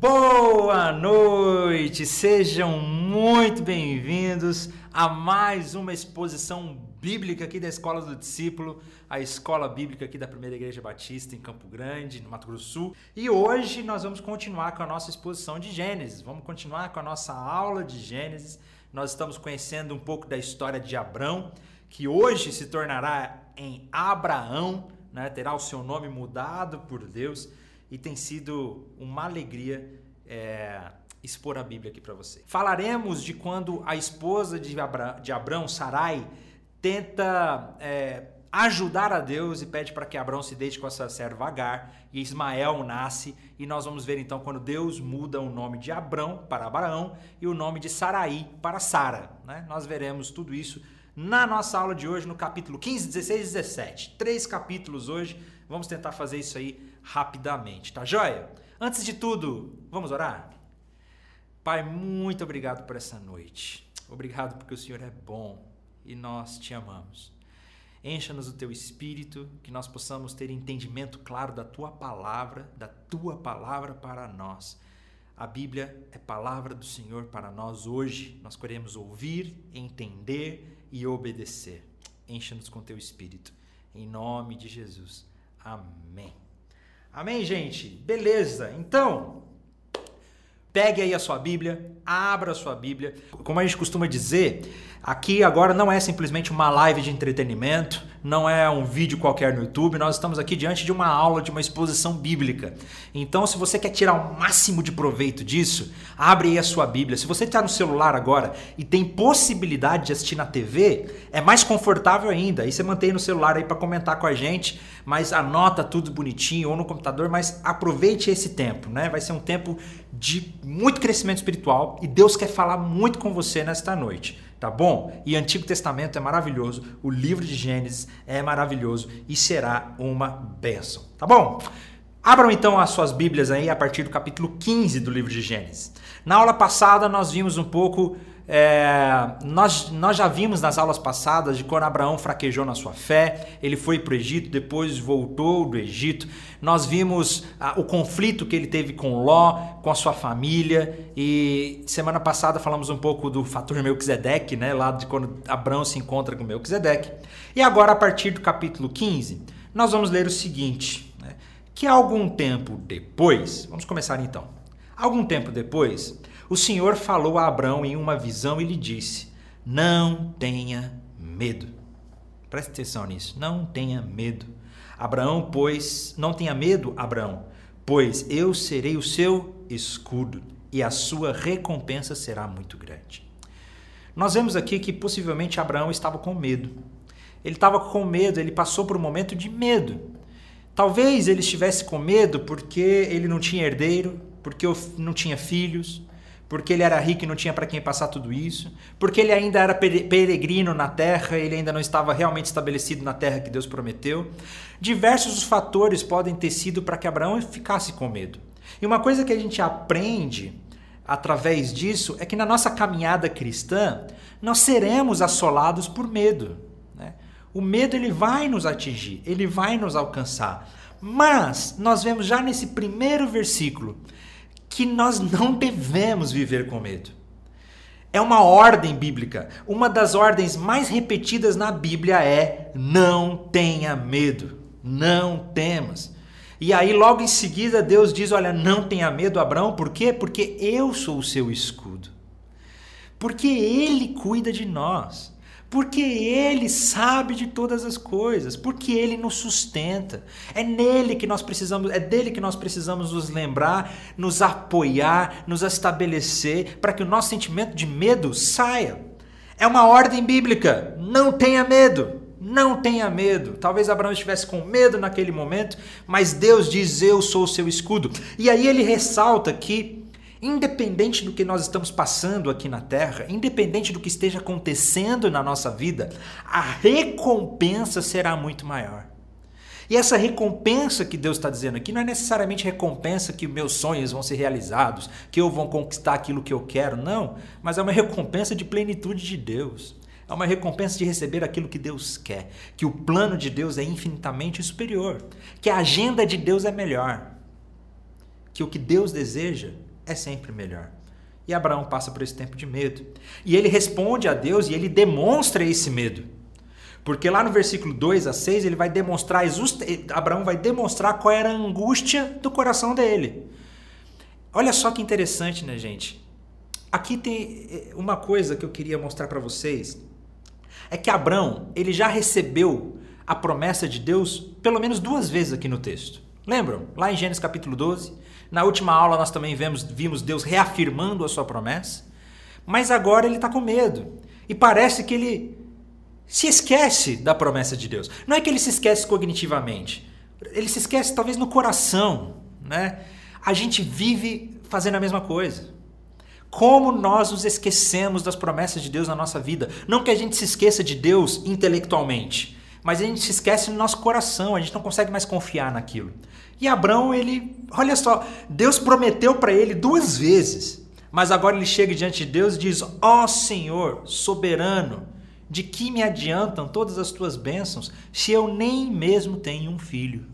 Boa noite, sejam muito bem-vindos a mais uma exposição bíblica aqui da Escola do Discípulo, a escola bíblica aqui da Primeira Igreja Batista em Campo Grande, no Mato Grosso do Sul. E hoje nós vamos continuar com a nossa exposição de Gênesis, vamos continuar com a nossa aula de Gênesis. Nós estamos conhecendo um pouco da história de Abrão, que hoje se tornará em Abraão, né? terá o seu nome mudado por Deus e tem sido uma alegria é, expor a Bíblia aqui para você. Falaremos de quando a esposa de, Abra, de Abrão, Sarai, tenta é, ajudar a Deus e pede para que Abrão se deite com a sua serva Agar e Ismael nasce e nós vamos ver então quando Deus muda o nome de Abrão para Abraão e o nome de Sarai para Sara. Né? Nós veremos tudo isso na nossa aula de hoje no capítulo 15, 16 e 17. Três capítulos hoje. Vamos tentar fazer isso aí rapidamente, tá joia? Antes de tudo, vamos orar? Pai, muito obrigado por essa noite. Obrigado porque o Senhor é bom e nós te amamos. Encha-nos o teu espírito, que nós possamos ter entendimento claro da tua palavra, da tua palavra para nós. A Bíblia é palavra do Senhor para nós hoje. Nós queremos ouvir, entender e obedecer. Encha-nos com teu espírito. Em nome de Jesus. Amém. Amém, gente? Beleza. Então, pegue aí a sua Bíblia, abra a sua Bíblia. Como a gente costuma dizer, aqui agora não é simplesmente uma live de entretenimento, não é um vídeo qualquer no YouTube, nós estamos aqui diante de uma aula, de uma exposição bíblica. Então, se você quer tirar o máximo de proveito disso, abre aí a sua Bíblia. Se você está no celular agora e tem possibilidade de assistir na TV, é mais confortável ainda. Aí você mantém no celular aí para comentar com a gente, mas anota tudo bonitinho ou no computador, mas aproveite esse tempo, né? Vai ser um tempo de muito crescimento espiritual e Deus quer falar muito com você nesta noite tá bom? E Antigo Testamento é maravilhoso, o livro de Gênesis é maravilhoso e será uma bênção, tá bom? Abram então as suas Bíblias aí a partir do capítulo 15 do livro de Gênesis. Na aula passada nós vimos um pouco é, nós, nós já vimos nas aulas passadas de quando Abraão fraquejou na sua fé, ele foi para o Egito, depois voltou do Egito. Nós vimos ah, o conflito que ele teve com Ló, com a sua família. E semana passada falamos um pouco do fator Melquisedeque, né, lá de quando Abraão se encontra com Melquisedeque. E agora, a partir do capítulo 15, nós vamos ler o seguinte: né, que algum tempo depois, vamos começar então. Algum tempo depois, o Senhor falou a Abraão em uma visão e lhe disse: Não tenha medo. Preste atenção nisso. Não tenha medo. Abraão, pois, não tenha medo, Abraão, pois eu serei o seu escudo e a sua recompensa será muito grande. Nós vemos aqui que possivelmente Abraão estava com medo. Ele estava com medo, ele passou por um momento de medo. Talvez ele estivesse com medo porque ele não tinha herdeiro, porque não tinha filhos, porque ele era rico e não tinha para quem passar tudo isso, porque ele ainda era peregrino na terra, ele ainda não estava realmente estabelecido na terra que Deus prometeu. Diversos os fatores podem ter sido para que Abraão ficasse com medo. E uma coisa que a gente aprende através disso é que na nossa caminhada cristã nós seremos assolados por medo. Né? O medo ele vai nos atingir, ele vai nos alcançar. Mas nós vemos já nesse primeiro versículo que nós não devemos viver com medo. É uma ordem bíblica. Uma das ordens mais repetidas na Bíblia é: não tenha medo, não temas. E aí, logo em seguida, Deus diz: Olha, não tenha medo, Abraão, por quê? Porque eu sou o seu escudo. Porque Ele cuida de nós. Porque Ele sabe de todas as coisas, porque Ele nos sustenta. É nele que nós precisamos, é dele que nós precisamos nos lembrar, nos apoiar, nos estabelecer, para que o nosso sentimento de medo saia. É uma ordem bíblica. Não tenha medo. Não tenha medo. Talvez Abraão estivesse com medo naquele momento, mas Deus diz: Eu sou o seu escudo. E aí ele ressalta que Independente do que nós estamos passando aqui na Terra, independente do que esteja acontecendo na nossa vida, a recompensa será muito maior. E essa recompensa que Deus está dizendo aqui não é necessariamente recompensa que meus sonhos vão ser realizados, que eu vou conquistar aquilo que eu quero, não. Mas é uma recompensa de plenitude de Deus. É uma recompensa de receber aquilo que Deus quer. Que o plano de Deus é infinitamente superior. Que a agenda de Deus é melhor. Que o que Deus deseja é sempre melhor. E Abraão passa por esse tempo de medo. E ele responde a Deus e ele demonstra esse medo. Porque lá no versículo 2 a 6 ele vai demonstrar, Abraão vai demonstrar qual era a angústia do coração dele. Olha só que interessante, né, gente? Aqui tem eh, uma coisa que eu queria mostrar para vocês. É que Abraão, ele já recebeu a promessa de Deus pelo menos duas vezes aqui no texto. Lembram? Lá em Gênesis capítulo 12. Na última aula nós também vemos, vimos Deus reafirmando a sua promessa. Mas agora ele está com medo. E parece que ele se esquece da promessa de Deus. Não é que ele se esquece cognitivamente. Ele se esquece talvez no coração. Né? A gente vive fazendo a mesma coisa. Como nós nos esquecemos das promessas de Deus na nossa vida. Não que a gente se esqueça de Deus intelectualmente, mas a gente se esquece no nosso coração, a gente não consegue mais confiar naquilo. E Abraão, ele, olha só, Deus prometeu para ele duas vezes, mas agora ele chega diante de Deus e diz: Ó oh, Senhor, soberano, de que me adiantam todas as tuas bênçãos se eu nem mesmo tenho um filho?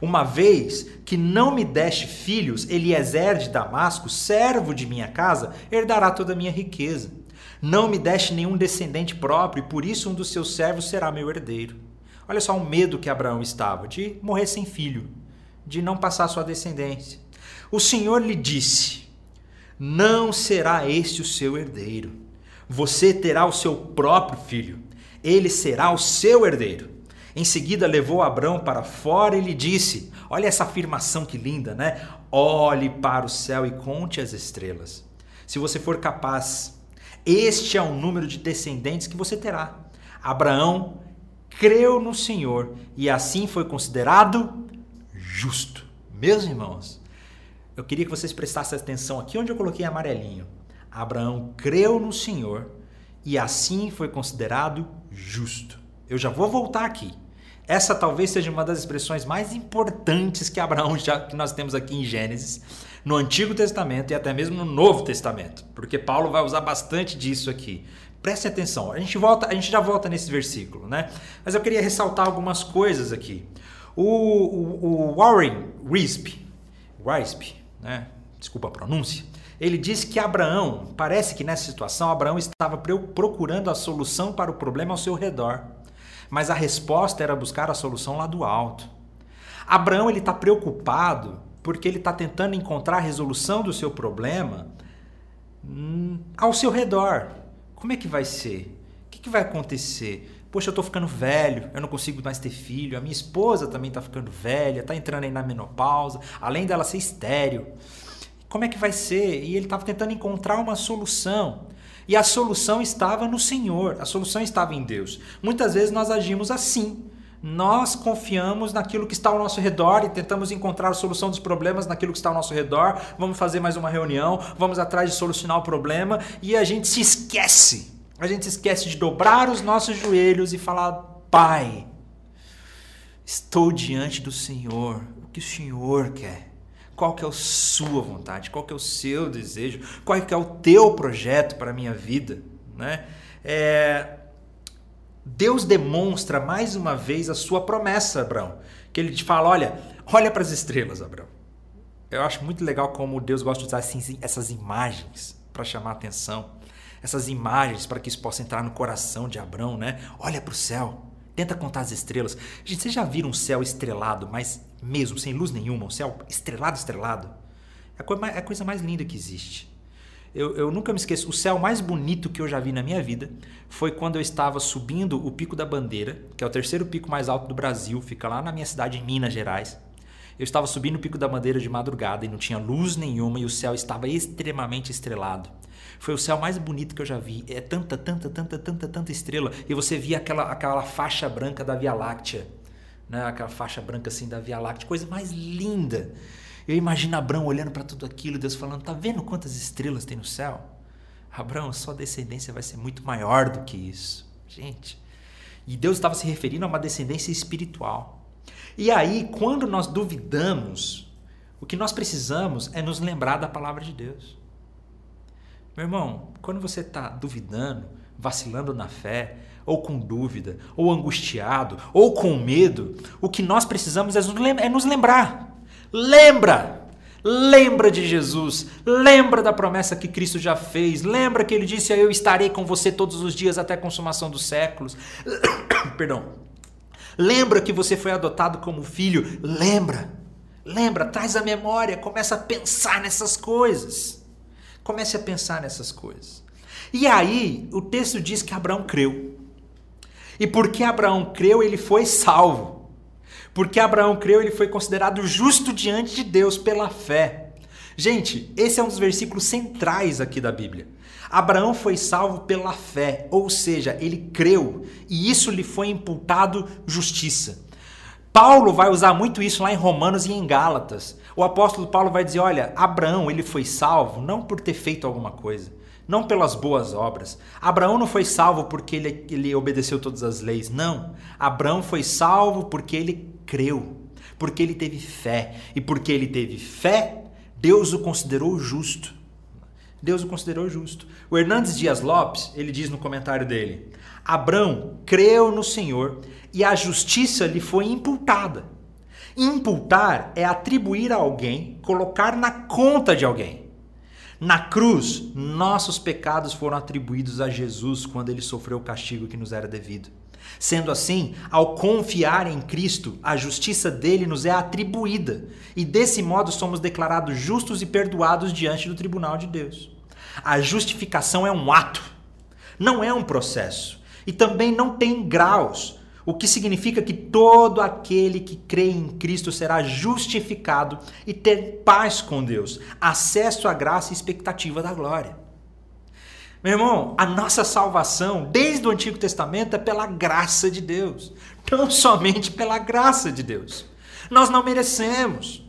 Uma vez que não me deste filhos, Eliezer de Damasco, servo de minha casa, herdará toda a minha riqueza. Não me deste nenhum descendente próprio, e por isso um dos seus servos será meu herdeiro. Olha só o medo que Abraão estava de morrer sem filho de não passar sua descendência. O Senhor lhe disse: Não será este o seu herdeiro. Você terá o seu próprio filho. Ele será o seu herdeiro. Em seguida levou Abraão para fora e lhe disse: Olha essa afirmação que linda, né? Olhe para o céu e conte as estrelas. Se você for capaz, este é o número de descendentes que você terá. Abraão creu no Senhor e assim foi considerado justo. Meus irmãos, eu queria que vocês prestassem atenção aqui onde eu coloquei amarelinho. Abraão creu no Senhor e assim foi considerado justo. Eu já vou voltar aqui. Essa talvez seja uma das expressões mais importantes que Abraão já que nós temos aqui em Gênesis, no Antigo Testamento e até mesmo no Novo Testamento, porque Paulo vai usar bastante disso aqui. Prestem atenção. A gente volta, a gente já volta nesse versículo, né? Mas eu queria ressaltar algumas coisas aqui. O, o, o Warren Wisp, Wisp, né? desculpa a pronúncia, ele disse que Abraão, parece que nessa situação, Abraão estava procurando a solução para o problema ao seu redor, mas a resposta era buscar a solução lá do alto. Abraão ele está preocupado porque ele está tentando encontrar a resolução do seu problema hum, ao seu redor. Como é que vai ser? O que, que vai acontecer? Poxa, eu tô ficando velho, eu não consigo mais ter filho, a minha esposa também tá ficando velha, tá entrando aí na menopausa, além dela ser estéreo. Como é que vai ser? E ele estava tentando encontrar uma solução. E a solução estava no Senhor, a solução estava em Deus. Muitas vezes nós agimos assim. Nós confiamos naquilo que está ao nosso redor e tentamos encontrar a solução dos problemas naquilo que está ao nosso redor. Vamos fazer mais uma reunião, vamos atrás de solucionar o problema e a gente se esquece a gente esquece de dobrar os nossos joelhos e falar: Pai, estou diante do Senhor. O que o Senhor quer? Qual que é a sua vontade? Qual que é o seu desejo? Qual que é o teu projeto para a minha vida? Né? É... Deus demonstra mais uma vez a sua promessa, Abraão. Que ele te fala: olha, olha para as estrelas, Abraão. Eu acho muito legal como Deus gosta de usar assim, essas imagens para chamar a atenção essas imagens para que isso possa entrar no coração de Abraão, né? Olha para o céu, tenta contar as estrelas. Gente, vocês já viram um céu estrelado, mas mesmo sem luz nenhuma, um céu estrelado, estrelado? É é a coisa mais linda que existe. Eu, eu, nunca me esqueço, o céu mais bonito que eu já vi na minha vida foi quando eu estava subindo o Pico da Bandeira, que é o terceiro pico mais alto do Brasil, fica lá na minha cidade, em Minas Gerais. Eu estava subindo o Pico da Bandeira de madrugada e não tinha luz nenhuma e o céu estava extremamente estrelado. Foi o céu mais bonito que eu já vi. É tanta, tanta, tanta, tanta, tanta estrela. E você via aquela, aquela faixa branca da Via Láctea. Né? Aquela faixa branca assim da Via Láctea. Coisa mais linda. Eu imagino Abraão olhando para tudo aquilo, Deus falando: tá vendo quantas estrelas tem no céu? Abraão, sua descendência vai ser muito maior do que isso. Gente. E Deus estava se referindo a uma descendência espiritual. E aí, quando nós duvidamos, o que nós precisamos é nos lembrar da palavra de Deus. Meu irmão, quando você está duvidando, vacilando na fé, ou com dúvida, ou angustiado, ou com medo, o que nós precisamos é nos é lembrar. Lembra! Lembra de Jesus, lembra da promessa que Cristo já fez, lembra que ele disse: Eu estarei com você todos os dias até a consumação dos séculos. Perdão. Lembra que você foi adotado como filho, lembra. Lembra, traz a memória, começa a pensar nessas coisas. Comece a pensar nessas coisas. E aí, o texto diz que Abraão creu. E porque Abraão creu, ele foi salvo. Porque Abraão creu, ele foi considerado justo diante de Deus pela fé. Gente, esse é um dos versículos centrais aqui da Bíblia. Abraão foi salvo pela fé, ou seja, ele creu e isso lhe foi imputado justiça. Paulo vai usar muito isso lá em Romanos e em Gálatas. O apóstolo Paulo vai dizer: olha, Abraão ele foi salvo não por ter feito alguma coisa, não pelas boas obras. Abraão não foi salvo porque ele, ele obedeceu todas as leis, não. Abraão foi salvo porque ele creu, porque ele teve fé. E porque ele teve fé, Deus o considerou justo. Deus o considerou justo. O Hernandes Dias Lopes, ele diz no comentário dele: Abraão creu no Senhor e a justiça lhe foi imputada. Imputar é atribuir a alguém, colocar na conta de alguém. Na cruz, nossos pecados foram atribuídos a Jesus quando ele sofreu o castigo que nos era devido. Sendo assim, ao confiar em Cristo, a justiça dele nos é atribuída, e desse modo somos declarados justos e perdoados diante do tribunal de Deus. A justificação é um ato, não é um processo, e também não tem graus, o que significa que todo aquele que crê em Cristo será justificado e ter paz com Deus, acesso à graça e expectativa da glória. Meu irmão, a nossa salvação, desde o Antigo Testamento, é pela graça de Deus, tão somente pela graça de Deus. Nós não merecemos.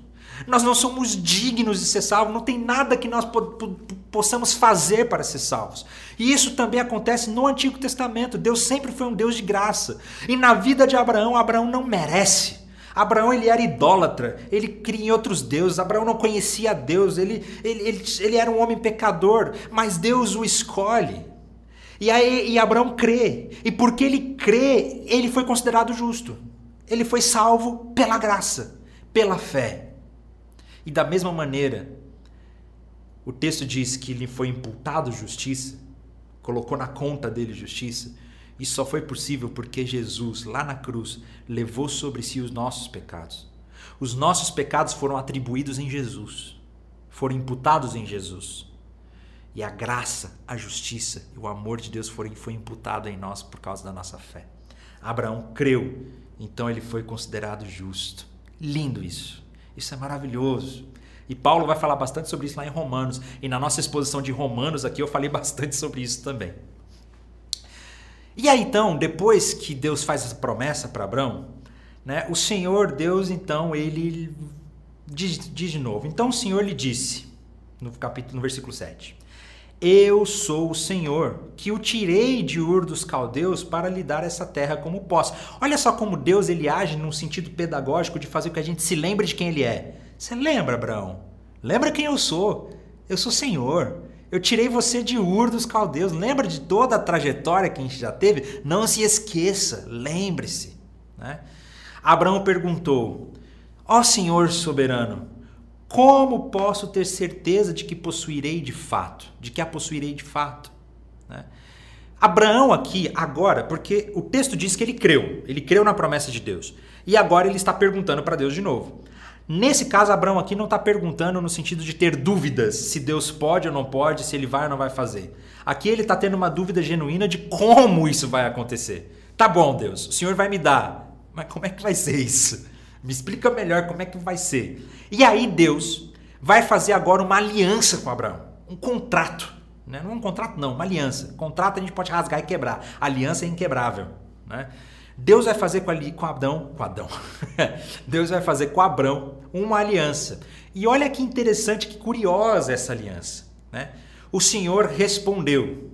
Nós não somos dignos de ser salvos, não tem nada que nós po possamos fazer para ser salvos. E isso também acontece no Antigo Testamento. Deus sempre foi um Deus de graça. E na vida de Abraão, Abraão não merece. Abraão ele era idólatra, ele cria em outros deuses, Abraão não conhecia Deus, ele, ele, ele, ele era um homem pecador, mas Deus o escolhe. E aí e Abraão crê, e porque ele crê, ele foi considerado justo. Ele foi salvo pela graça, pela fé. E da mesma maneira, o texto diz que lhe foi imputado justiça, colocou na conta dele justiça. Isso só foi possível porque Jesus, lá na cruz, levou sobre si os nossos pecados. Os nossos pecados foram atribuídos em Jesus, foram imputados em Jesus. E a graça, a justiça e o amor de Deus foram, foi imputado em nós por causa da nossa fé. Abraão creu, então ele foi considerado justo. Lindo isso. Isso é maravilhoso. E Paulo vai falar bastante sobre isso lá em Romanos. E na nossa exposição de Romanos aqui eu falei bastante sobre isso também. E aí então, depois que Deus faz essa promessa para Abraão, né, o Senhor Deus então ele diz, diz de novo. Então o Senhor lhe disse no capítulo no versículo 7. Eu sou o Senhor, que o tirei de Ur dos caldeus para lhe dar essa terra como posse. Olha só como Deus ele age num sentido pedagógico de fazer com que a gente se lembre de quem ele é. Você lembra, Abraão? Lembra quem eu sou? Eu sou Senhor. Eu tirei você de Ur dos caldeus. Lembra de toda a trajetória que a gente já teve? Não se esqueça, lembre-se. Né? Abraão perguntou: Ó Senhor soberano, como posso ter certeza de que possuirei de fato? De que a possuirei de fato? Né? Abraão aqui, agora, porque o texto diz que ele creu, ele creu na promessa de Deus. E agora ele está perguntando para Deus de novo. Nesse caso, Abraão aqui não está perguntando no sentido de ter dúvidas se Deus pode ou não pode, se ele vai ou não vai fazer. Aqui ele está tendo uma dúvida genuína de como isso vai acontecer. Tá bom, Deus, o Senhor vai me dar, mas como é que vai ser isso? Me explica melhor como é que vai ser. E aí Deus vai fazer agora uma aliança com Abraão, um contrato. Né? Não é um contrato, não, uma aliança. Contrato a gente pode rasgar e quebrar. aliança é inquebrável. Né? Deus vai fazer com, ali, com Adão, com Adão. Deus vai fazer com Abraão uma aliança. E olha que interessante, que curiosa essa aliança. Né? O Senhor respondeu: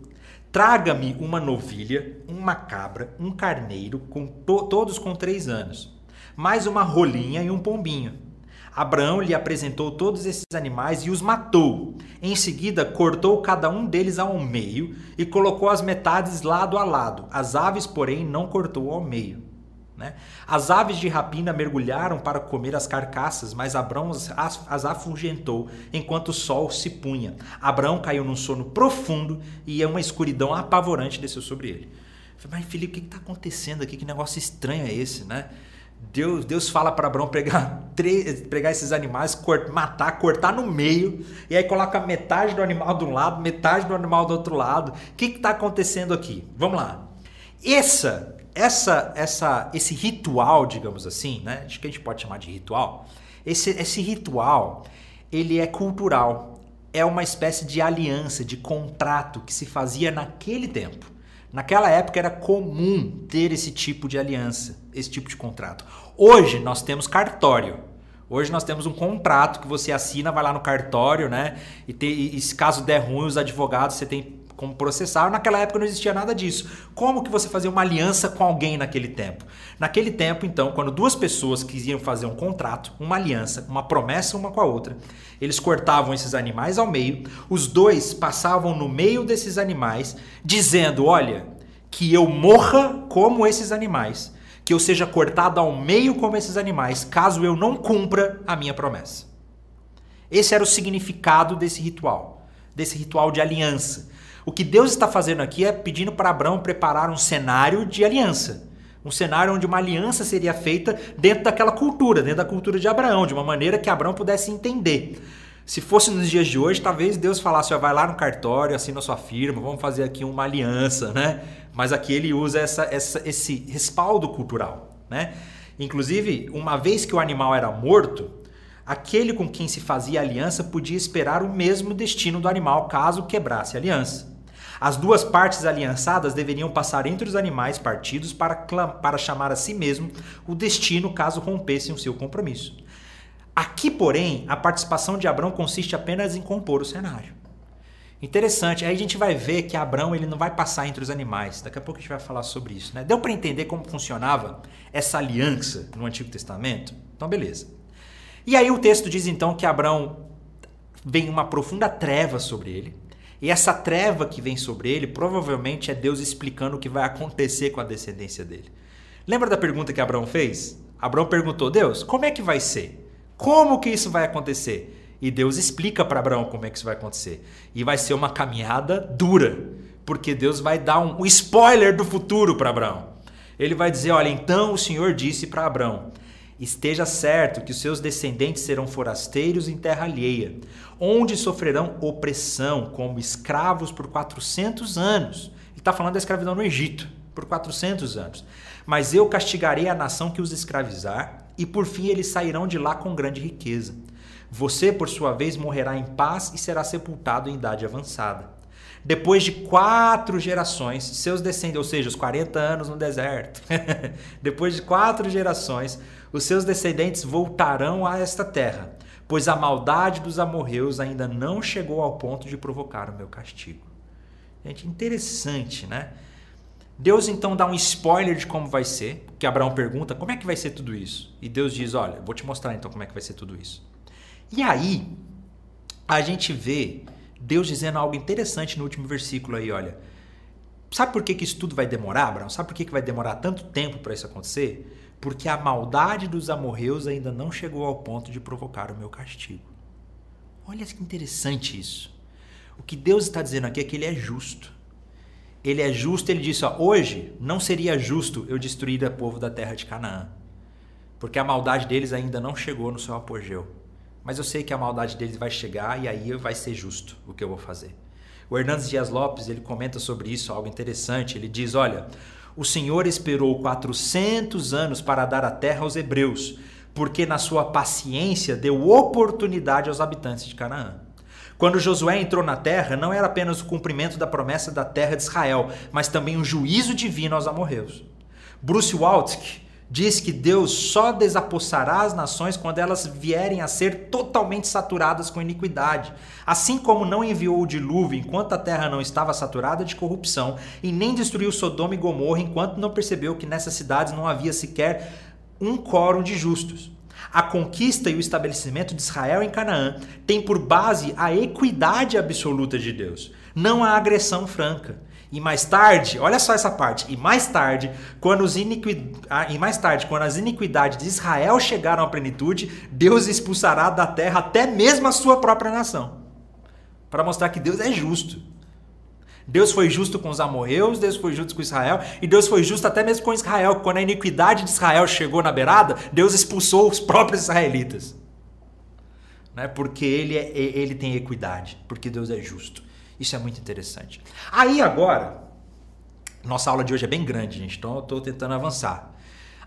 Traga-me uma novilha, uma cabra, um carneiro, com to todos com três anos mais uma rolinha e um pombinho. Abraão lhe apresentou todos esses animais e os matou. Em seguida, cortou cada um deles ao meio e colocou as metades lado a lado. As aves, porém, não cortou ao meio. Né? As aves de rapina mergulharam para comer as carcaças, mas Abrão as, as afugentou enquanto o sol se punha. Abraão caiu num sono profundo e uma escuridão apavorante desceu sobre ele. falei, mas Felipe, o que está acontecendo aqui? Que negócio estranho é esse, né? Deus, Deus fala para Abraão pegar, pegar esses animais, matar, cortar no meio, e aí coloca metade do animal de um lado, metade do animal do outro lado. O que está acontecendo aqui? Vamos lá. Essa essa, essa, esse ritual, digamos assim, né? Acho que a gente pode chamar de ritual. Esse, esse ritual, ele é cultural. É uma espécie de aliança, de contrato que se fazia naquele tempo. Naquela época era comum ter esse tipo de aliança, esse tipo de contrato. Hoje nós temos cartório. Hoje nós temos um contrato que você assina, vai lá no cartório, né? E, e se caso der ruim, os advogados, você tem como processar. Naquela época não existia nada disso. Como que você fazia uma aliança com alguém naquele tempo? Naquele tempo, então, quando duas pessoas quisiam fazer um contrato, uma aliança, uma promessa uma com a outra, eles cortavam esses animais ao meio, os dois passavam no meio desses animais, dizendo: Olha, que eu morra como esses animais, que eu seja cortado ao meio como esses animais, caso eu não cumpra a minha promessa. Esse era o significado desse ritual, desse ritual de aliança. O que Deus está fazendo aqui é pedindo para Abraão preparar um cenário de aliança. Um cenário onde uma aliança seria feita dentro daquela cultura, dentro da cultura de Abraão, de uma maneira que Abraão pudesse entender. Se fosse nos dias de hoje, talvez Deus falasse: ó, vai lá no cartório, assina sua firma, vamos fazer aqui uma aliança, né? Mas aqui ele usa essa, essa, esse respaldo cultural, né? Inclusive, uma vez que o animal era morto, aquele com quem se fazia aliança podia esperar o mesmo destino do animal caso quebrasse a aliança. As duas partes aliançadas deveriam passar entre os animais partidos para, para chamar a si mesmo o destino caso rompessem o seu compromisso. Aqui, porém, a participação de Abrão consiste apenas em compor o cenário. Interessante, aí a gente vai ver que Abrão ele não vai passar entre os animais. Daqui a pouco a gente vai falar sobre isso. Né? Deu para entender como funcionava essa aliança no Antigo Testamento? Então, beleza. E aí o texto diz então que Abrão vem uma profunda treva sobre ele. E essa treva que vem sobre ele provavelmente é Deus explicando o que vai acontecer com a descendência dele. Lembra da pergunta que Abraão fez? Abraão perguntou: Deus, como é que vai ser? Como que isso vai acontecer? E Deus explica para Abraão como é que isso vai acontecer. E vai ser uma caminhada dura, porque Deus vai dar um, spoiler do futuro para Abraão. Ele vai dizer: Olha, então o Senhor disse para Abraão: Esteja certo que os seus descendentes serão forasteiros em terra alheia, onde sofrerão opressão como escravos por 400 anos. Ele está falando da escravidão no Egito, por 400 anos. Mas eu castigarei a nação que os escravizar, e por fim eles sairão de lá com grande riqueza. Você, por sua vez, morrerá em paz e será sepultado em idade avançada. Depois de quatro gerações, seus descendentes, ou seja, os 40 anos no deserto, depois de quatro gerações, os seus descendentes voltarão a esta terra, pois a maldade dos amorreus ainda não chegou ao ponto de provocar o meu castigo. Gente, interessante, né? Deus então dá um spoiler de como vai ser, que Abraão pergunta: como é que vai ser tudo isso? E Deus diz: olha, vou te mostrar então como é que vai ser tudo isso. E aí, a gente vê Deus dizendo algo interessante no último versículo aí, olha. Sabe por que, que isso tudo vai demorar, Abraão? Sabe por que, que vai demorar tanto tempo para isso acontecer? porque a maldade dos amorreus ainda não chegou ao ponto de provocar o meu castigo. Olha que interessante isso. O que Deus está dizendo aqui é que Ele é justo. Ele é justo, ele disse: ó, hoje não seria justo eu destruir o povo da terra de Canaã, porque a maldade deles ainda não chegou no seu apogeu. Mas eu sei que a maldade deles vai chegar e aí vai ser justo o que eu vou fazer. O Hernandes Dias Lopes ele comenta sobre isso algo interessante. Ele diz: olha, o Senhor esperou 400 anos para dar a terra aos hebreus, porque na sua paciência deu oportunidade aos habitantes de Canaã. Quando Josué entrou na terra, não era apenas o cumprimento da promessa da terra de Israel, mas também um juízo divino aos amorreus. Bruce Waltke diz que Deus só desapossará as nações quando elas vierem a ser totalmente saturadas com iniquidade. Assim como não enviou o dilúvio enquanto a terra não estava saturada de corrupção, e nem destruiu Sodoma e Gomorra enquanto não percebeu que nessas cidades não havia sequer um quórum de justos. A conquista e o estabelecimento de Israel em Canaã tem por base a equidade absoluta de Deus, não a agressão franca. E mais tarde, olha só essa parte. E mais tarde, quando os iniqui... ah, e mais tarde, quando as iniquidades de Israel chegaram à plenitude, Deus expulsará da terra até mesmo a sua própria nação. Para mostrar que Deus é justo. Deus foi justo com os amorreus, Deus foi justo com Israel, e Deus foi justo até mesmo com Israel. Quando a iniquidade de Israel chegou na beirada, Deus expulsou os próprios israelitas. Né? Porque ele, é, ele tem equidade, porque Deus é justo. Isso é muito interessante. Aí agora, nossa aula de hoje é bem grande, gente, então eu estou tentando avançar.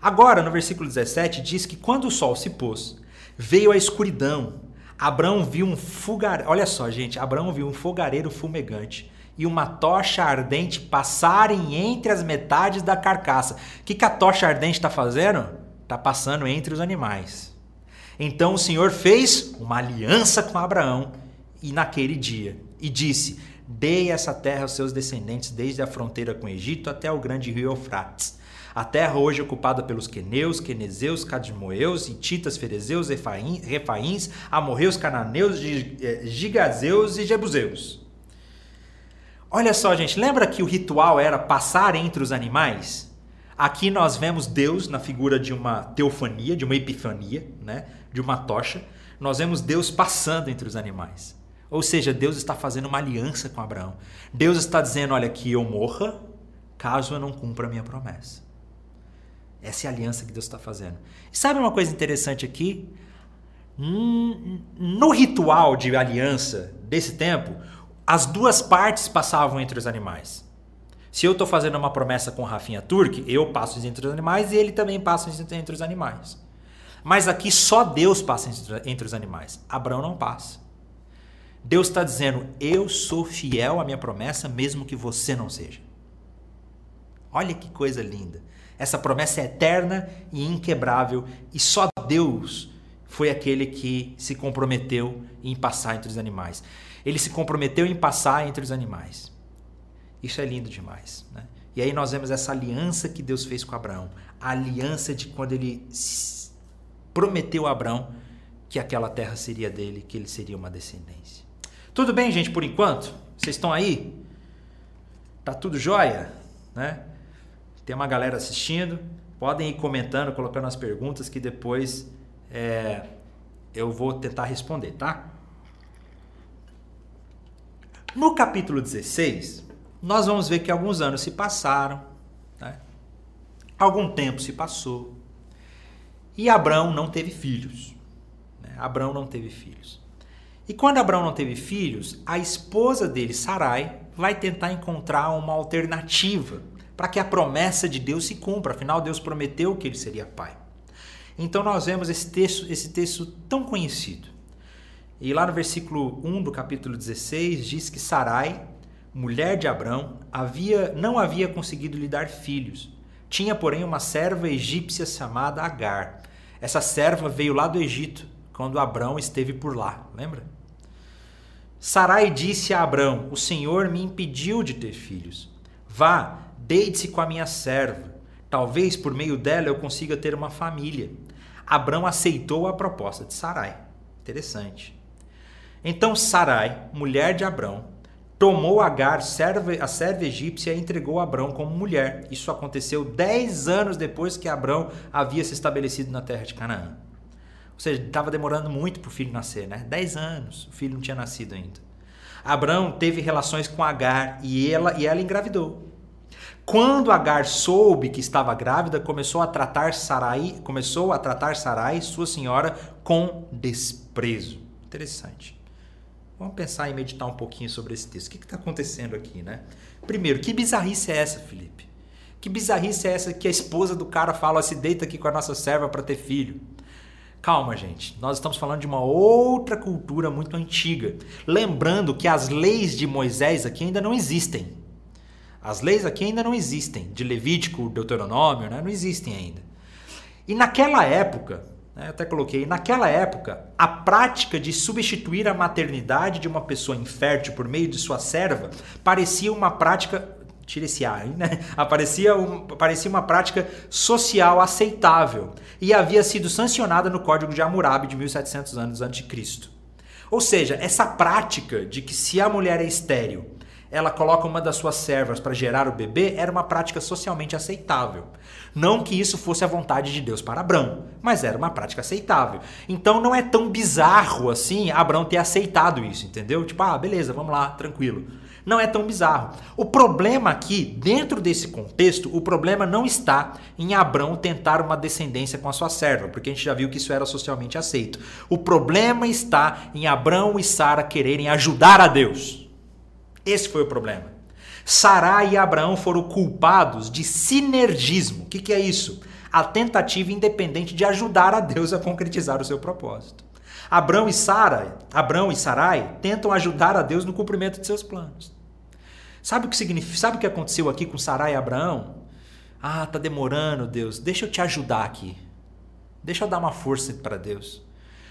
Agora, no versículo 17, diz que quando o sol se pôs, veio a escuridão. Abraão viu um fogareiro. Olha só, gente, Abraão viu um fogareiro fumegante e uma tocha ardente passarem entre as metades da carcaça. O que, que a tocha ardente está fazendo? Está passando entre os animais. Então o Senhor fez uma aliança com Abraão e naquele dia e disse: Dei essa terra aos seus descendentes desde a fronteira com o Egito até o grande rio Eufrates. A terra hoje ocupada pelos queneus, quenezeus, cadmoeus, hititas, ferezeus, refaíns, amorreus, cananeus, eh, gigazeus e jebuseus. Olha só, gente, lembra que o ritual era passar entre os animais? Aqui nós vemos Deus na figura de uma teofania, de uma epifania, né? de uma tocha. Nós vemos Deus passando entre os animais. Ou seja, Deus está fazendo uma aliança com Abraão. Deus está dizendo: olha, que eu morra caso eu não cumpra a minha promessa. Essa é a aliança que Deus está fazendo. E sabe uma coisa interessante aqui? No ritual de aliança desse tempo, as duas partes passavam entre os animais. Se eu estou fazendo uma promessa com Rafinha Turk, eu passo entre os animais e ele também passa entre os animais. Mas aqui só Deus passa entre os animais. Abraão não passa. Deus está dizendo: Eu sou fiel à minha promessa, mesmo que você não seja. Olha que coisa linda. Essa promessa é eterna e inquebrável, e só Deus foi aquele que se comprometeu em passar entre os animais. Ele se comprometeu em passar entre os animais. Isso é lindo demais. Né? E aí nós vemos essa aliança que Deus fez com Abraão. A aliança de quando ele prometeu a Abraão que aquela terra seria dele, que ele seria uma descendência. Tudo bem, gente, por enquanto? Vocês estão aí? Tá tudo jóia? Né? Tem uma galera assistindo. Podem ir comentando, colocando as perguntas que depois é, eu vou tentar responder, tá? No capítulo 16, nós vamos ver que alguns anos se passaram, né? algum tempo se passou, e Abraão não teve filhos. Né? Abraão não teve filhos. E quando Abraão não teve filhos, a esposa dele, Sarai, vai tentar encontrar uma alternativa para que a promessa de Deus se cumpra. Afinal, Deus prometeu que ele seria pai. Então nós vemos esse texto, esse texto tão conhecido. E lá no versículo 1 do capítulo 16 diz que Sarai, mulher de Abrão, havia, não havia conseguido lhe dar filhos. Tinha, porém, uma serva egípcia chamada Agar. Essa serva veio lá do Egito, quando Abrão esteve por lá, lembra? Sarai disse a Abrão: O Senhor me impediu de ter filhos. Vá, deite-se com a minha serva. Talvez por meio dela eu consiga ter uma família. Abrão aceitou a proposta de Sarai. Interessante. Então Sarai, mulher de Abrão, tomou Agar, a serva egípcia, e entregou Abrão como mulher. Isso aconteceu dez anos depois que Abrão havia se estabelecido na terra de Canaã. Ou seja, estava demorando muito para o filho nascer, né? Dez anos, o filho não tinha nascido ainda. Abrão teve relações com Agar e ela, e ela engravidou. Quando Agar soube que estava grávida, começou a tratar Sarai, começou a tratar Sarai, sua senhora, com desprezo. Interessante. Vamos pensar e meditar um pouquinho sobre esse texto. O que está acontecendo aqui, né? Primeiro, que bizarrice é essa, Felipe? Que bizarrice é essa que a esposa do cara fala, se deita aqui com a nossa serva para ter filho? Calma, gente. Nós estamos falando de uma outra cultura muito antiga. Lembrando que as leis de Moisés aqui ainda não existem. As leis aqui ainda não existem. De Levítico, Deuteronômio, né? não existem ainda. E naquela época? Eu até coloquei, naquela época, a prática de substituir a maternidade de uma pessoa infértil por meio de sua serva parecia uma prática tira esse ar, né? Aparecia um, parecia uma prática social aceitável e havia sido sancionada no Código de Hammurabi de 1700 anos antes de Cristo. Ou seja, essa prática de que se a mulher é estéril, ela coloca uma das suas servas para gerar o bebê era uma prática socialmente aceitável. Não que isso fosse a vontade de Deus para Abraão, mas era uma prática aceitável. Então não é tão bizarro assim Abraão ter aceitado isso, entendeu? Tipo, ah, beleza, vamos lá, tranquilo. Não é tão bizarro. O problema aqui, dentro desse contexto, o problema não está em Abraão tentar uma descendência com a sua serva, porque a gente já viu que isso era socialmente aceito. O problema está em Abraão e Sara quererem ajudar a Deus. Esse foi o problema. Sarai e Abraão foram culpados de sinergismo. O que, que é isso? A tentativa independente de ajudar a Deus a concretizar o seu propósito. Abraão e Sara, Abraão e Sarai tentam ajudar a Deus no cumprimento de seus planos. Sabe o que significa? Sabe o que aconteceu aqui com Sarai e Abraão? Ah, tá demorando, Deus. Deixa eu te ajudar aqui. Deixa eu dar uma força para Deus.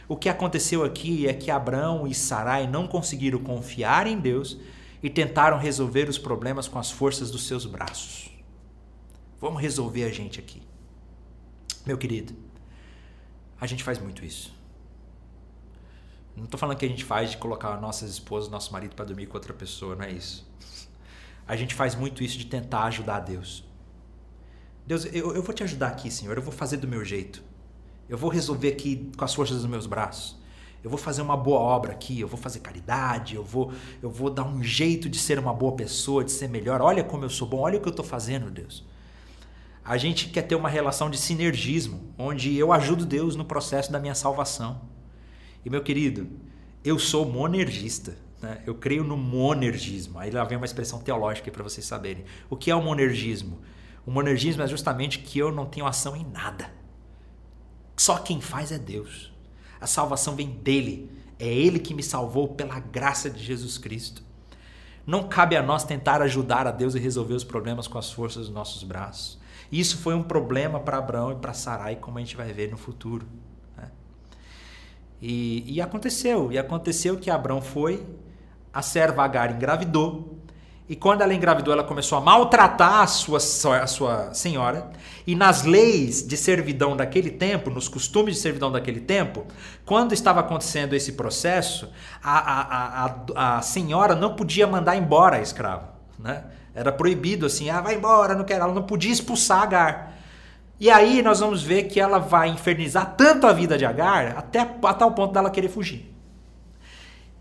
O que aconteceu aqui é que Abraão e Sarai não conseguiram confiar em Deus e tentaram resolver os problemas com as forças dos seus braços. Vamos resolver a gente aqui. Meu querido, a gente faz muito isso. Não estou falando que a gente faz de colocar nossas esposas, nosso marido para dormir com outra pessoa, não é isso. A gente faz muito isso de tentar ajudar a Deus. Deus, eu, eu vou te ajudar aqui, Senhor, eu vou fazer do meu jeito. Eu vou resolver aqui com as forças dos meus braços eu vou fazer uma boa obra aqui, eu vou fazer caridade, eu vou, eu vou dar um jeito de ser uma boa pessoa, de ser melhor. Olha como eu sou bom, olha o que eu estou fazendo, Deus. A gente quer ter uma relação de sinergismo, onde eu ajudo Deus no processo da minha salvação. E meu querido, eu sou monergista. Né? Eu creio no monergismo. Aí lá vem uma expressão teológica para vocês saberem. O que é o monergismo? O monergismo é justamente que eu não tenho ação em nada. Só quem faz é Deus. A salvação vem dele. É ele que me salvou pela graça de Jesus Cristo. Não cabe a nós tentar ajudar a Deus e resolver os problemas com as forças dos nossos braços. Isso foi um problema para Abraão e para Sarai, como a gente vai ver no futuro. Né? E, e aconteceu. E aconteceu que Abraão foi, a serva Agar engravidou, e quando ela engravidou, ela começou a maltratar a sua, a sua senhora. E nas leis de servidão daquele tempo, nos costumes de servidão daquele tempo, quando estava acontecendo esse processo, a, a, a, a senhora não podia mandar embora a escrava. Né? Era proibido assim, ah, vai embora, não quero. Ela não podia expulsar Agar. E aí nós vamos ver que ela vai infernizar tanto a vida de Agar, até a tal ponto dela querer fugir.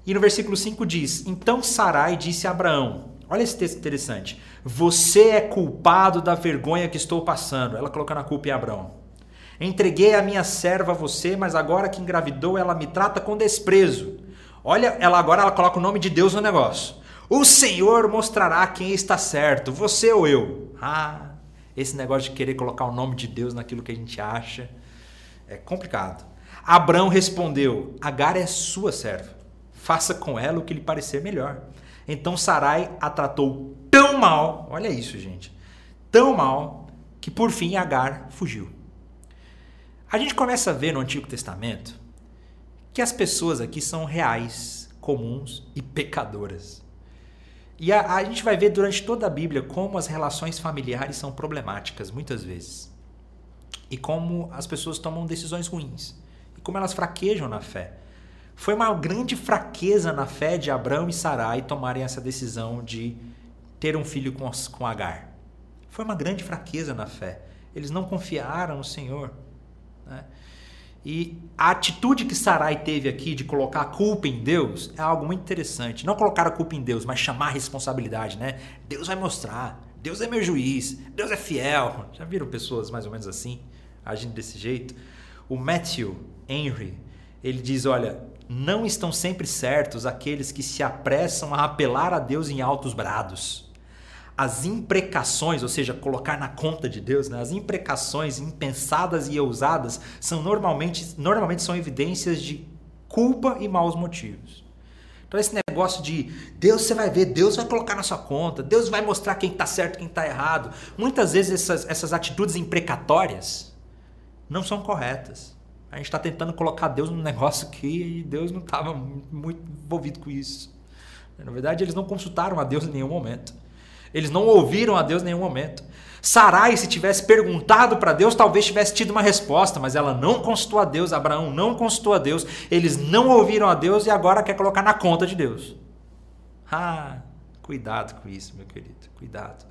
E no versículo 5 diz: Então Sarai disse a Abraão: Olha esse texto interessante. Você é culpado da vergonha que estou passando. Ela colocando a culpa em Abraão. Entreguei a minha serva a você, mas agora que engravidou, ela me trata com desprezo. Olha, ela agora ela coloca o nome de Deus no negócio. O Senhor mostrará quem está certo, você ou eu. Ah, esse negócio de querer colocar o nome de Deus naquilo que a gente acha é complicado. Abraão respondeu: Agar é sua serva. Faça com ela o que lhe parecer melhor. Então Sarai a tratou tão mal, olha isso, gente, tão mal, que por fim Agar fugiu. A gente começa a ver no Antigo Testamento que as pessoas aqui são reais, comuns e pecadoras. E a, a, gente vai ver durante toda a Bíblia como as relações familiares são problemáticas, muitas vezes. E como as pessoas tomam decisões ruins. E como elas fraquejam na fé. Foi uma grande fraqueza na fé de Abraão e Sarai tomarem essa decisão de ter um filho com, com Agar. Foi uma grande fraqueza na fé. Eles não confiaram no Senhor. Né? E a atitude que Sarai teve aqui de colocar a culpa em Deus é algo muito interessante. Não colocar a culpa em Deus, mas chamar a responsabilidade, né? Deus vai mostrar. Deus é meu juiz. Deus é fiel. Já viram pessoas mais ou menos assim, agindo desse jeito? O Matthew Henry, ele diz, olha, não estão sempre certos aqueles que se apressam a apelar a Deus em altos brados. As imprecações, ou seja, colocar na conta de Deus, né? as imprecações impensadas e ousadas são normalmente, normalmente são evidências de culpa e maus motivos. Então esse negócio de Deus você vai ver, Deus vai colocar na sua conta, Deus vai mostrar quem está certo e quem está errado. Muitas vezes essas, essas atitudes imprecatórias não são corretas. A gente está tentando colocar Deus num negócio que Deus não estava muito envolvido com isso. Na verdade, eles não consultaram a Deus em nenhum momento. Eles não ouviram a Deus em nenhum momento. Sarai, se tivesse perguntado para Deus, talvez tivesse tido uma resposta, mas ela não consultou a Deus, Abraão não consultou a Deus, eles não ouviram a Deus e agora quer colocar na conta de Deus. Ah, Cuidado com isso, meu querido. Cuidado.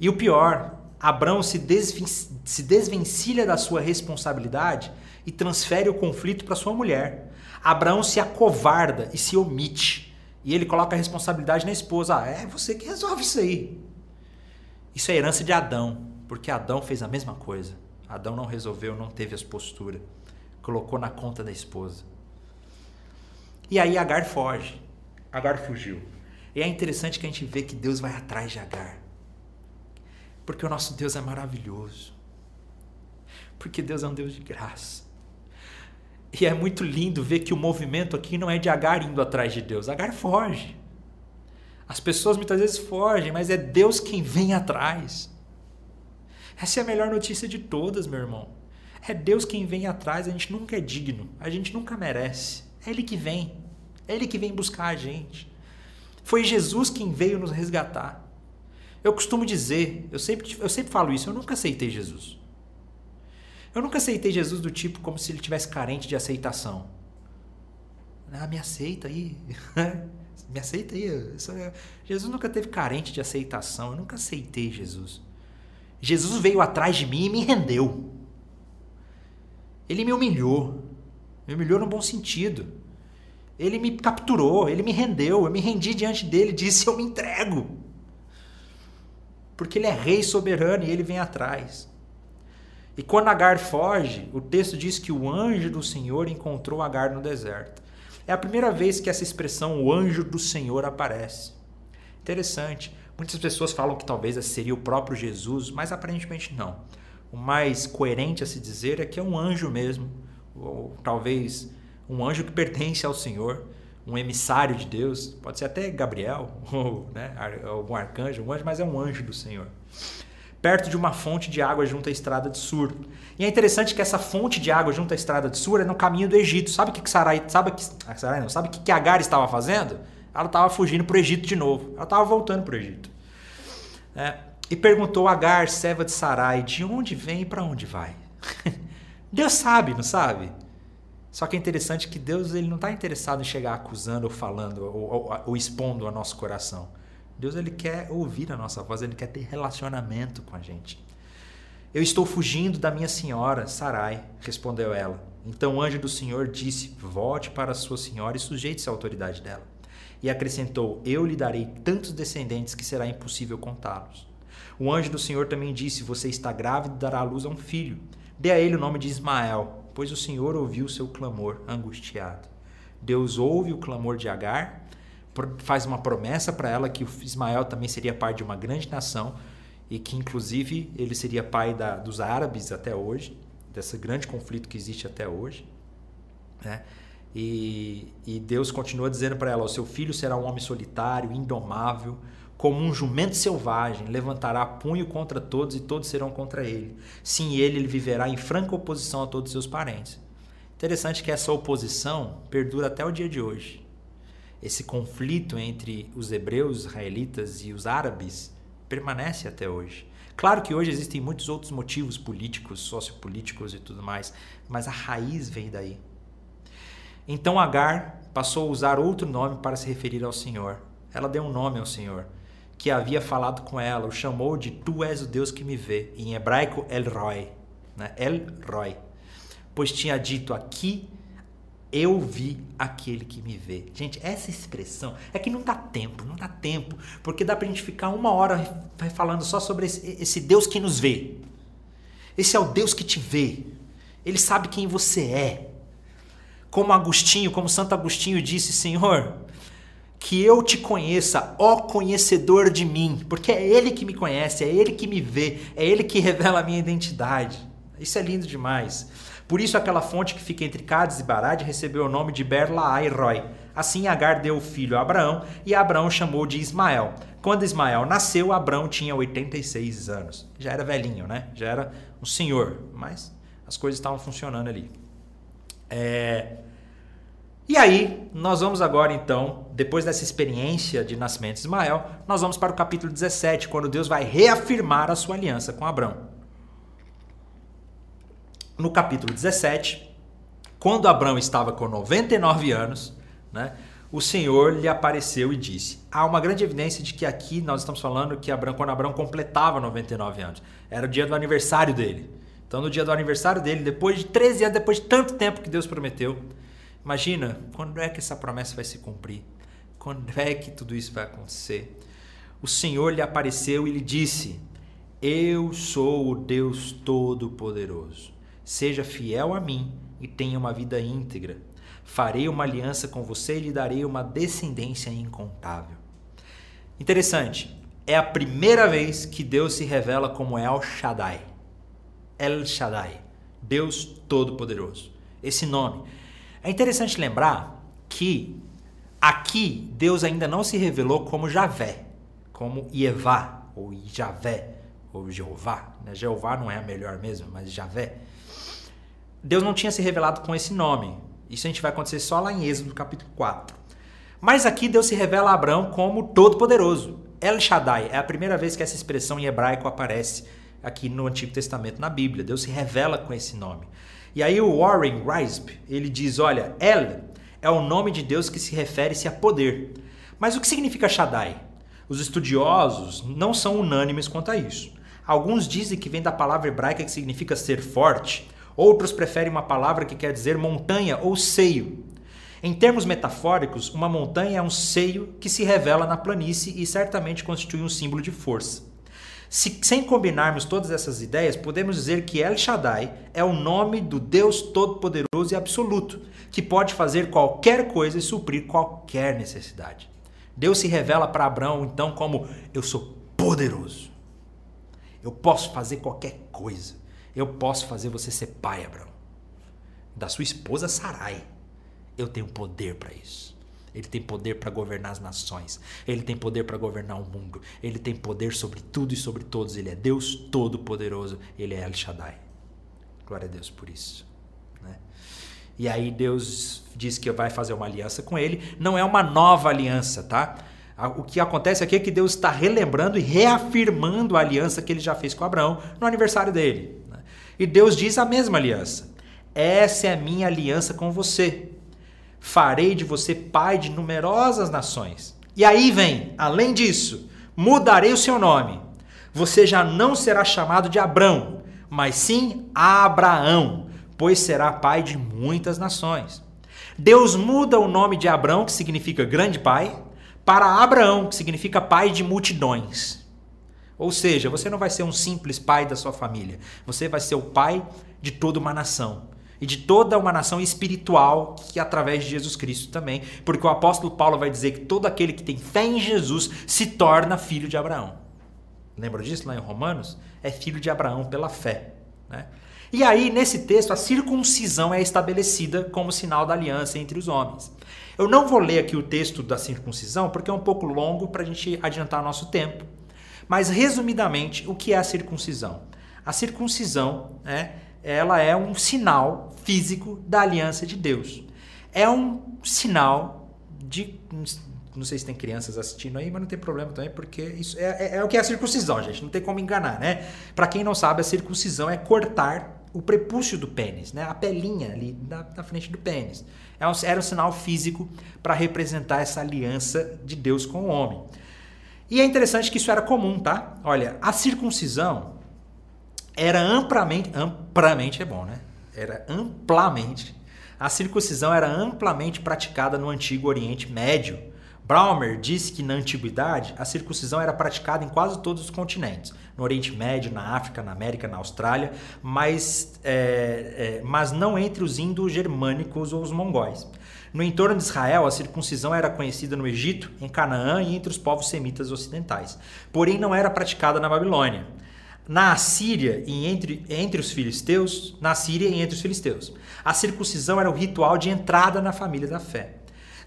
E o pior, Abraão se, desven se desvencilha da sua responsabilidade e transfere o conflito para sua mulher. Abraão se acovarda e se omite. E ele coloca a responsabilidade na esposa. Ah, é você que resolve isso aí. Isso é herança de Adão, porque Adão fez a mesma coisa. Adão não resolveu, não teve as posturas. Colocou na conta da esposa. E aí Agar foge. Agar fugiu. E é interessante que a gente vê que Deus vai atrás de Agar. Porque o nosso Deus é maravilhoso. Porque Deus é um Deus de graça. E é muito lindo ver que o movimento aqui não é de Agar indo atrás de Deus. Agar foge. As pessoas muitas vezes fogem, mas é Deus quem vem atrás. Essa é a melhor notícia de todas, meu irmão. É Deus quem vem atrás, a gente nunca é digno, a gente nunca merece. É Ele que vem. É Ele que vem buscar a gente. Foi Jesus quem veio nos resgatar. Eu costumo dizer, eu sempre, eu sempre falo isso, eu nunca aceitei Jesus. Eu nunca aceitei Jesus do tipo como se ele tivesse carente de aceitação. Ah, me aceita aí. me aceita aí. É, Jesus nunca teve carente de aceitação. Eu nunca aceitei Jesus. Jesus veio atrás de mim e me rendeu. Ele me humilhou. Me humilhou no bom sentido. Ele me capturou, ele me rendeu. Eu me rendi diante dele disse: Eu me entrego. Porque ele é rei soberano e ele vem atrás. E quando Agar foge, o texto diz que o anjo do Senhor encontrou Agar no deserto. É a primeira vez que essa expressão, o anjo do Senhor, aparece. Interessante. Muitas pessoas falam que talvez seria o próprio Jesus, mas aparentemente não. O mais coerente a se dizer é que é um anjo mesmo, ou talvez um anjo que pertence ao Senhor, um emissário de Deus, pode ser até Gabriel, ou né, algum arcanjo, um anjo, mas é um anjo do Senhor perto de uma fonte de água junto à estrada de Sur. E é interessante que essa fonte de água junto à estrada de Sur é no caminho do Egito. Sabe o que, que Sarai, sabe que, ah, Sarai não, sabe que, que Agar estava fazendo? Ela estava fugindo para o Egito de novo. Ela estava voltando para o Egito. É, e perguntou Agar, serva de Sarai, de onde vem e para onde vai? Deus sabe, não sabe? Só que é interessante que Deus ele não está interessado em chegar acusando ou falando ou, ou, ou expondo o nosso coração. Deus ele quer ouvir a nossa voz, ele quer ter relacionamento com a gente. Eu estou fugindo da minha senhora, Sarai, respondeu ela. Então o anjo do Senhor disse: Volte para sua senhora e sujeite-se à autoridade dela. E acrescentou: Eu lhe darei tantos descendentes que será impossível contá-los. O anjo do Senhor também disse: Você está grávida e dará à luz a um filho. Dê a ele o nome de Ismael, pois o Senhor ouviu o seu clamor angustiado. Deus ouve o clamor de Agar faz uma promessa para ela que Ismael também seria pai de uma grande nação e que inclusive ele seria pai da, dos árabes até hoje, desse grande conflito que existe até hoje. Né? E, e Deus continua dizendo para ela: o seu filho será um homem solitário, indomável, como um jumento selvagem, levantará punho contra todos e todos serão contra ele. Sim, ele, ele viverá em franca oposição a todos seus parentes. Interessante que essa oposição perdura até o dia de hoje esse conflito entre os hebreus, os israelitas e os árabes permanece até hoje. Claro que hoje existem muitos outros motivos políticos, sociopolíticos e tudo mais, mas a raiz vem daí. Então Agar passou a usar outro nome para se referir ao Senhor. Ela deu um nome ao Senhor, que havia falado com ela, o chamou de Tu és o Deus que me vê, em hebraico El Roy, né? El Roy, pois tinha dito aqui eu vi aquele que me vê. Gente, essa expressão é que não dá tempo, não dá tempo, porque dá pra gente ficar uma hora falando só sobre esse, esse Deus que nos vê. Esse é o Deus que te vê. Ele sabe quem você é. Como Agostinho, como Santo Agostinho disse, Senhor, que eu te conheça, ó conhecedor de mim, porque é Ele que me conhece, é Ele que me vê, é Ele que revela a minha identidade. Isso é lindo demais. Por isso aquela fonte que fica entre Cádiz e Barad recebeu o nome de Berlaai Roy. Assim Agar deu o filho a Abraão e Abraão chamou de Ismael. Quando Ismael nasceu, Abraão tinha 86 anos. Já era velhinho, né? Já era um senhor, mas as coisas estavam funcionando ali. É... E aí, nós vamos agora então, depois dessa experiência de nascimento de Ismael, nós vamos para o capítulo 17, quando Deus vai reafirmar a sua aliança com Abraão no capítulo 17, quando Abraão estava com 99 anos, né, o Senhor lhe apareceu e disse. Há uma grande evidência de que aqui nós estamos falando que Abraão, quando Abraão completava 99 anos, era o dia do aniversário dele. Então, no dia do aniversário dele, depois de 13 anos, depois de tanto tempo que Deus prometeu, imagina quando é que essa promessa vai se cumprir? Quando é que tudo isso vai acontecer? O Senhor lhe apareceu e lhe disse: Eu sou o Deus Todo-Poderoso. Seja fiel a mim e tenha uma vida íntegra. Farei uma aliança com você e lhe darei uma descendência incontável. Interessante, é a primeira vez que Deus se revela como El Shaddai. El Shaddai, Deus Todo-Poderoso. Esse nome. É interessante lembrar que aqui Deus ainda não se revelou como Javé, como Ievá, ou Javé, ou Jeová. Né? Jeová não é a melhor mesmo, mas Javé. Deus não tinha se revelado com esse nome. Isso a gente vai acontecer só lá em Êxodo capítulo 4. Mas aqui Deus se revela a Abraão como Todo-Poderoso. El Shaddai é a primeira vez que essa expressão em hebraico aparece aqui no Antigo Testamento, na Bíblia. Deus se revela com esse nome. E aí o Warren Risp, ele diz, olha, El é o nome de Deus que se refere-se a poder. Mas o que significa Shaddai? Os estudiosos não são unânimes quanto a isso. Alguns dizem que vem da palavra hebraica que significa ser forte, outros preferem uma palavra que quer dizer montanha ou seio. Em termos metafóricos, uma montanha é um seio que se revela na planície e certamente constitui um símbolo de força. Se, sem combinarmos todas essas ideias, podemos dizer que El Shaddai é o nome do Deus Todo-Poderoso e Absoluto, que pode fazer qualquer coisa e suprir qualquer necessidade. Deus se revela para Abraão então como: Eu sou poderoso. Eu posso fazer qualquer coisa. Eu posso fazer você ser pai, Abraão. Da sua esposa Sarai. Eu tenho poder para isso. Ele tem poder para governar as nações. Ele tem poder para governar o mundo. Ele tem poder sobre tudo e sobre todos. Ele é Deus Todo-Poderoso. Ele é El Shaddai. Glória a Deus por isso. Né? E aí Deus diz que vai fazer uma aliança com ele. Não é uma nova aliança, tá? O que acontece aqui é que Deus está relembrando e reafirmando a aliança que ele já fez com Abraão no aniversário dele. Né? E Deus diz a mesma aliança. Essa é a minha aliança com você farei de você pai de numerosas nações. E aí vem, além disso, mudarei o seu nome. Você já não será chamado de Abrão, mas sim Abraão, pois será pai de muitas nações. Deus muda o nome de Abrão, que significa grande pai, para Abraão, que significa pai de multidões. Ou seja, você não vai ser um simples pai da sua família, você vai ser o pai de toda uma nação e de toda uma nação espiritual que através de Jesus Cristo também, porque o apóstolo Paulo vai dizer que todo aquele que tem fé em Jesus se torna filho de Abraão. Lembra disso lá em Romanos? É filho de Abraão pela fé. Né? E aí, nesse texto, a circuncisão é estabelecida como sinal da aliança entre os homens. Eu não vou ler aqui o texto da circuncisão, porque é um pouco longo para a gente adiantar nosso tempo. Mas, resumidamente, o que é a circuncisão? A circuncisão é ela é um sinal físico da aliança de Deus. É um sinal de. Não sei se tem crianças assistindo aí, mas não tem problema também, porque isso é, é, é o que é a circuncisão, gente. Não tem como enganar, né? Para quem não sabe, a circuncisão é cortar o prepúcio do pênis, né? A pelinha ali na, na frente do pênis. É um, era um sinal físico para representar essa aliança de Deus com o homem. E é interessante que isso era comum, tá? Olha, a circuncisão era amplamente, amplamente é bom, né? Era amplamente. A circuncisão era amplamente praticada no antigo Oriente Médio. Braumer disse que na antiguidade a circuncisão era praticada em quase todos os continentes, no Oriente Médio, na África, na América, na Austrália, mas, é, é, mas não entre os indo-germânicos ou os mongóis. No entorno de Israel, a circuncisão era conhecida no Egito, em Canaã e entre os povos semitas ocidentais. Porém, não era praticada na Babilônia na Assíria e entre, entre os filisteus, na Síria e entre os filisteus. A circuncisão era o ritual de entrada na família da fé.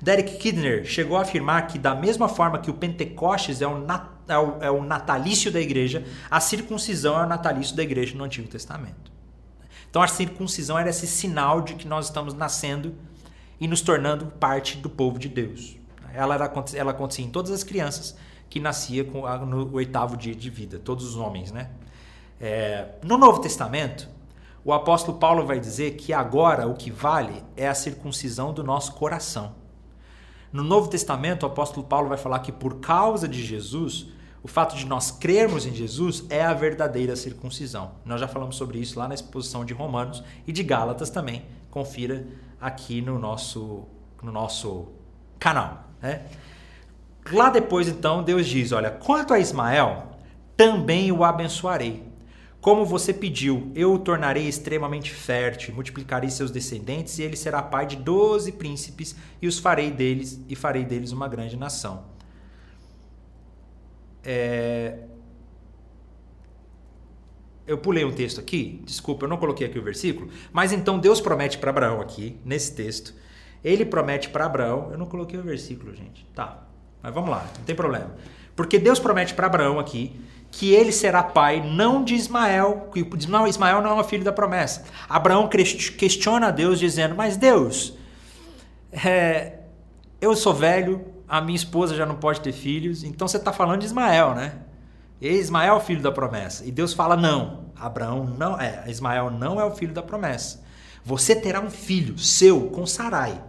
Derek Kidner chegou a afirmar que, da mesma forma que o Pentecostes é o, nat, é, o, é o natalício da igreja, a circuncisão é o natalício da igreja no Antigo Testamento. Então, a circuncisão era esse sinal de que nós estamos nascendo e nos tornando parte do povo de Deus. Ela, era, ela acontecia em todas as crianças que nascia com, no oitavo dia de vida, todos os homens, né? É, no Novo Testamento, o apóstolo Paulo vai dizer que agora o que vale é a circuncisão do nosso coração. No Novo Testamento, o apóstolo Paulo vai falar que por causa de Jesus, o fato de nós crermos em Jesus é a verdadeira circuncisão. Nós já falamos sobre isso lá na exposição de Romanos e de Gálatas também. Confira aqui no nosso, no nosso canal. Né? Lá depois, então, Deus diz: Olha, quanto a Ismael, também o abençoarei. Como você pediu, eu o tornarei extremamente fértil, multiplicarei seus descendentes, e ele será pai de doze príncipes, e os farei deles, e farei deles uma grande nação. É... Eu pulei um texto aqui, desculpa, eu não coloquei aqui o versículo, mas então Deus promete para Abraão aqui, nesse texto, ele promete para Abraão, eu não coloquei o versículo, gente, tá, mas vamos lá, não tem problema. Porque Deus promete para Abraão aqui que ele será pai não de Ismael, que não, Ismael não é o filho da promessa. Abraão questiona a Deus dizendo, mas Deus, é, eu sou velho, a minha esposa já não pode ter filhos, então você está falando de Ismael, né? E Ismael é o filho da promessa. E Deus fala: não, Abraão não é, Ismael não é o filho da promessa. Você terá um filho seu com Sarai,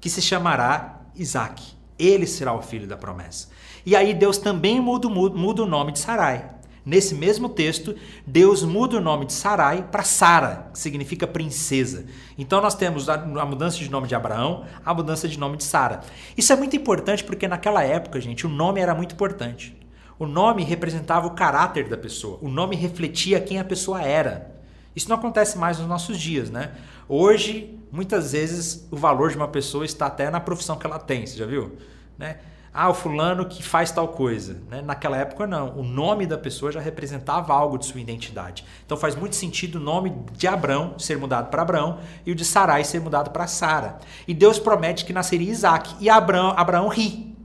que se chamará Isaac. Ele será o filho da promessa. E aí Deus também muda, muda, o nome de Sarai. Nesse mesmo texto, Deus muda o nome de Sarai para Sara, que significa princesa. Então nós temos a, mudança de nome de Abraão, a mudança de nome de Sara. Isso é muito importante porque naquela época, gente, o nome era muito importante. O nome representava o caráter da pessoa. O nome refletia quem a pessoa era. Isso não acontece mais nos nossos dias, né? Hoje, muitas vezes, o valor de uma pessoa está até na profissão que ela tem, você já viu? Né? Ah, o fulano que faz tal coisa. Né? Naquela época, não. O nome da pessoa já representava algo de sua identidade. Então faz muito sentido o nome de Abrão ser mudado para Abraão e o de Sarai ser mudado para Sara. E Deus promete que nasceria Isaac. E Abraão, Abraão ri.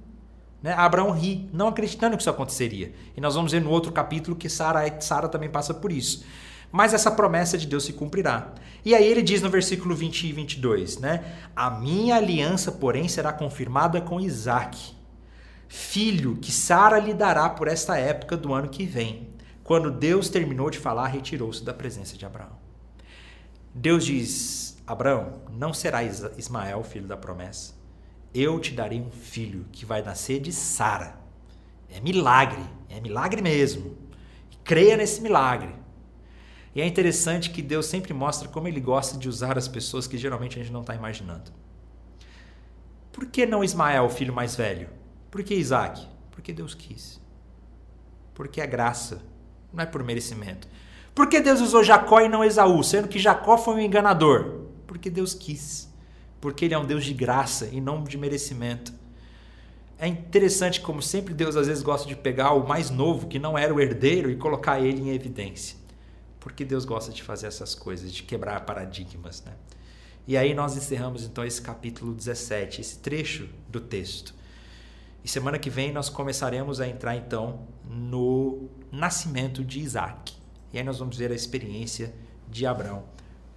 Né? Abraão ri, não acreditando que isso aconteceria. E nós vamos ver no outro capítulo que Sara, Sara também passa por isso. Mas essa promessa de Deus se cumprirá. E aí ele diz no versículo 20 e 22, né? A minha aliança, porém, será confirmada com Isaac filho que Sara lhe dará por esta época do ano que vem. Quando Deus terminou de falar, retirou-se da presença de Abraão. Deus diz: Abraão, não será Ismael filho da promessa. Eu te darei um filho que vai nascer de Sara. É milagre, é milagre mesmo. Creia nesse milagre. E é interessante que Deus sempre mostra como ele gosta de usar as pessoas que geralmente a gente não está imaginando. Por que não Ismael, o filho mais velho? Por que Isaac? Porque Deus quis. Porque é graça, não é por merecimento. Por que Deus usou Jacó e não Esaú, sendo que Jacó foi um enganador? Porque Deus quis. Porque Ele é um Deus de graça e não de merecimento. É interessante como sempre Deus às vezes gosta de pegar o mais novo, que não era o herdeiro, e colocar ele em evidência. Porque Deus gosta de fazer essas coisas, de quebrar paradigmas. Né? E aí nós encerramos então esse capítulo 17, esse trecho do texto. E semana que vem nós começaremos a entrar então no nascimento de Isaac. E aí nós vamos ver a experiência de Abraão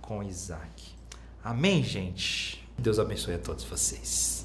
com Isaac. Amém, gente? Deus abençoe a todos vocês.